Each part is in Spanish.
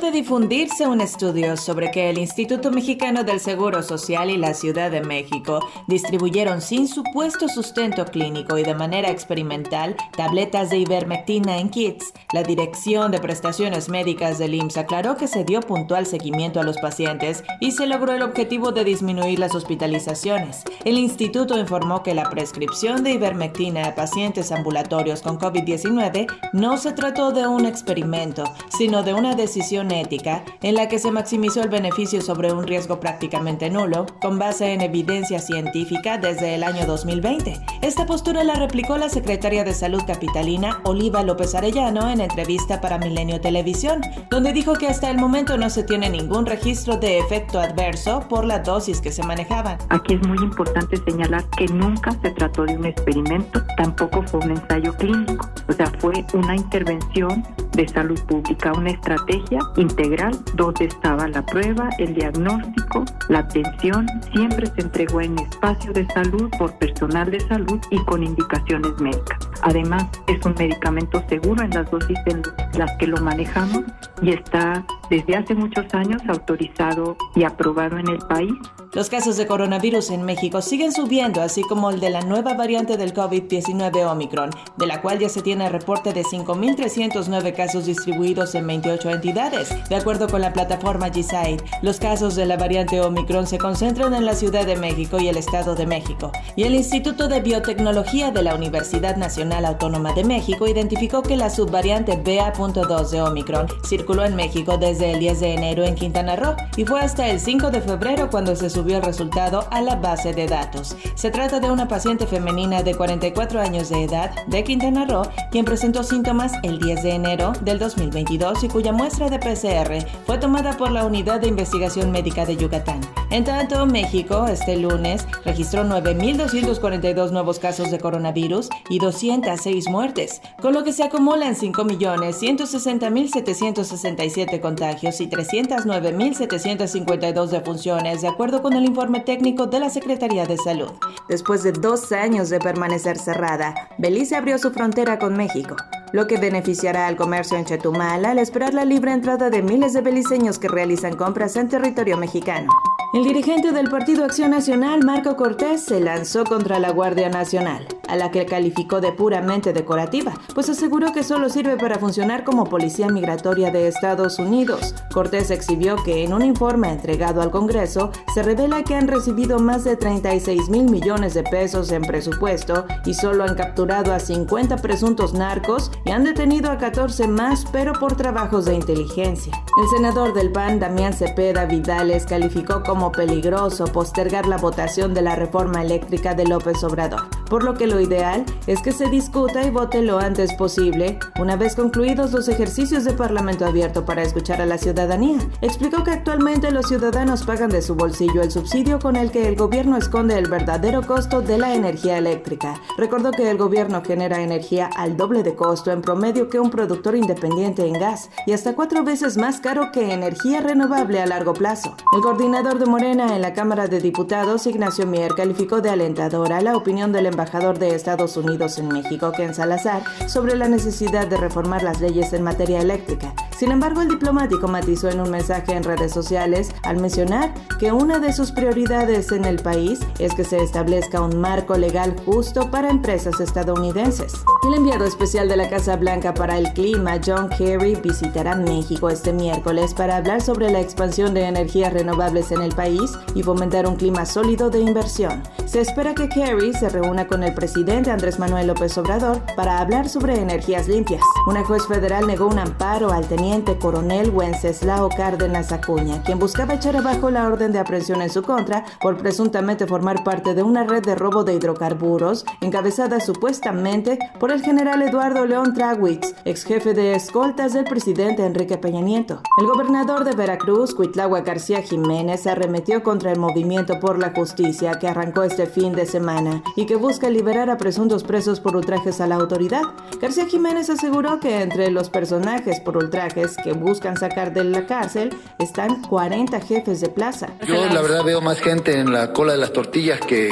De difundirse un estudio sobre que el Instituto Mexicano del Seguro Social y la Ciudad de México distribuyeron sin supuesto sustento clínico y de manera experimental tabletas de ivermectina en kits, la Dirección de Prestaciones Médicas del IMSS aclaró que se dio puntual seguimiento a los pacientes y se logró el objetivo de disminuir las hospitalizaciones. El instituto informó que la prescripción de ivermectina a pacientes ambulatorios con COVID-19 no se trató de un experimento, sino de una decisión ética en la que se maximizó el beneficio sobre un riesgo prácticamente nulo, con base en evidencia científica desde el año 2020. Esta postura la replicó la secretaria de Salud capitalina Oliva López Arellano en entrevista para Milenio Televisión, donde dijo que hasta el momento no se tiene ningún registro de efecto adverso por la dosis que se manejaban. Aquí es muy importante señalar que nunca se trató de un experimento, tampoco fue un ensayo clínico, o sea, fue una intervención de salud pública, una estrategia integral donde estaba la prueba, el diagnóstico, la atención, siempre se entregó en espacio de salud por personal de salud y con indicaciones médicas. Además, es un medicamento seguro en las dosis en las que lo manejamos y está desde hace muchos años autorizado y aprobado en el país. Los casos de coronavirus en México siguen subiendo, así como el de la nueva variante del COVID-19 Omicron, de la cual ya se tiene reporte de 5.309 casos distribuidos en 28 entidades. De acuerdo con la plataforma GSAID, los casos de la variante Omicron se concentran en la Ciudad de México y el Estado de México. Y el Instituto de Biotecnología de la Universidad Nacional Autónoma de México identificó que la subvariante BA.2 de Omicron circuló en México desde el 10 de enero en Quintana Roo y fue hasta el 5 de febrero cuando se subió el resultado a la base de datos. Se trata de una paciente femenina de 44 años de edad de Quintana Roo, quien presentó síntomas el 10 de enero del 2022 y cuya muestra de PCR fue tomada por la Unidad de Investigación Médica de Yucatán. En tanto, México este lunes registró 9.242 nuevos casos de coronavirus y 206 muertes, con lo que se acumulan 5.160.767 contagios y 309.752 defunciones, de acuerdo con el informe técnico de la Secretaría de Salud. Después de dos años de permanecer cerrada, Belice abrió su frontera con México lo que beneficiará al comercio en Chetumal al esperar la libre entrada de miles de beliceños que realizan compras en territorio mexicano. El dirigente del Partido Acción Nacional, Marco Cortés, se lanzó contra la Guardia Nacional, a la que calificó de puramente decorativa, pues aseguró que solo sirve para funcionar como policía migratoria de Estados Unidos. Cortés exhibió que en un informe entregado al Congreso se revela que han recibido más de 36 mil millones de pesos en presupuesto y solo han capturado a 50 presuntos narcos y han detenido a 14 más, pero por trabajos de inteligencia. El senador del PAN, Damián Cepeda Vidales, calificó como peligroso postergar la votación de la reforma eléctrica de López Obrador, por lo que lo ideal es que se discuta y vote lo antes posible, una vez concluidos los ejercicios de Parlamento abierto para escuchar a la ciudadanía. Explicó que actualmente los ciudadanos pagan de su bolsillo el subsidio con el que el gobierno esconde el verdadero costo de la energía eléctrica. Recordó que el gobierno genera energía al doble de costo en promedio que un productor independiente en gas y hasta cuatro veces más caro que energía renovable a largo plazo. El coordinador de Morena en la Cámara de Diputados, Ignacio Mier, calificó de alentadora la opinión del embajador de Estados Unidos en México, Ken Salazar, sobre la necesidad de reformar las leyes en materia eléctrica. Sin embargo, el diplomático matizó en un mensaje en redes sociales al mencionar que una de sus prioridades en el país es que se establezca un marco legal justo para empresas estadounidenses. El enviado especial de la Casa Blanca para el Clima, John Kerry, visitará México este miércoles para hablar sobre la expansión de energías renovables en el país y fomentar un clima sólido de inversión. Se espera que Kerry se reúna con el presidente Andrés Manuel López Obrador para hablar sobre energías limpias. Una juez federal negó un amparo al teniente coronel Wenceslao Cárdenas Acuña, quien buscaba echar abajo la orden de aprehensión en su contra por presuntamente formar parte de una red de robo de hidrocarburos encabezada supuestamente por el general Eduardo León Trawitz, ex jefe de escoltas del presidente Enrique Peña Nieto. El gobernador de Veracruz, Cuitlagua García Jiménez, arremetió contra el movimiento por la justicia que arrancó este fin de semana y que busca liberar a presuntos presos por ultrajes a la autoridad. García Jiménez aseguró que entre los personajes por ultrajes que buscan sacar de la cárcel están 40 jefes de plaza. Yo la verdad veo más gente en la cola de las tortillas que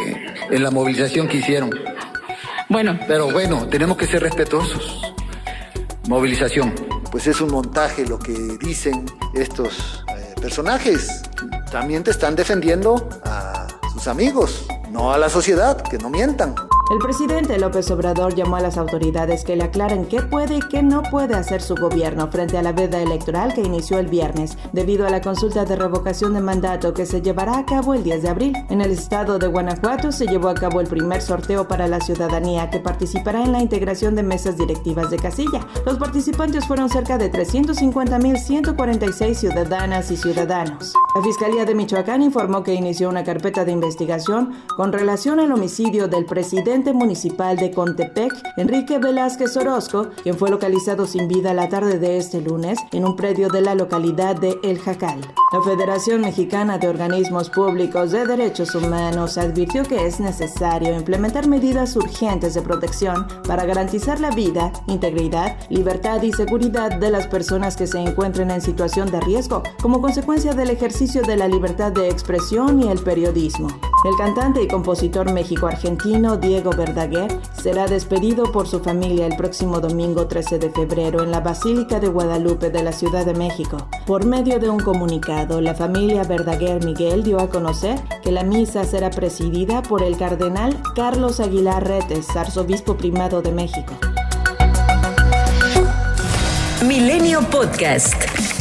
en la movilización que hicieron. Bueno. Pero bueno, tenemos que ser respetuosos. Movilización. Pues es un montaje lo que dicen estos eh, personajes. También te están defendiendo a sus amigos, no a la sociedad, que no mientan. El presidente López Obrador llamó a las autoridades que le aclaren qué puede y qué no puede hacer su gobierno frente a la veda electoral que inició el viernes, debido a la consulta de revocación de mandato que se llevará a cabo el 10 de abril. En el estado de Guanajuato se llevó a cabo el primer sorteo para la ciudadanía que participará en la integración de mesas directivas de casilla. Los participantes fueron cerca de 350.146 ciudadanas y ciudadanos. La Fiscalía de Michoacán informó que inició una carpeta de investigación con relación al homicidio del presidente municipal de Contepec, Enrique Velázquez Orozco, quien fue localizado sin vida la tarde de este lunes en un predio de la localidad de El Jacal. La Federación Mexicana de Organismos Públicos de Derechos Humanos advirtió que es necesario implementar medidas urgentes de protección para garantizar la vida, integridad, libertad y seguridad de las personas que se encuentren en situación de riesgo como consecuencia del ejercicio de la libertad de expresión y el periodismo. El cantante y compositor méxico-argentino Diego Verdaguer será despedido por su familia el próximo domingo 13 de febrero en la Basílica de Guadalupe de la Ciudad de México. Por medio de un comunicado, la familia Verdaguer Miguel dio a conocer que la misa será presidida por el cardenal Carlos Aguilar Retes, arzobispo primado de México. Milenio Podcast.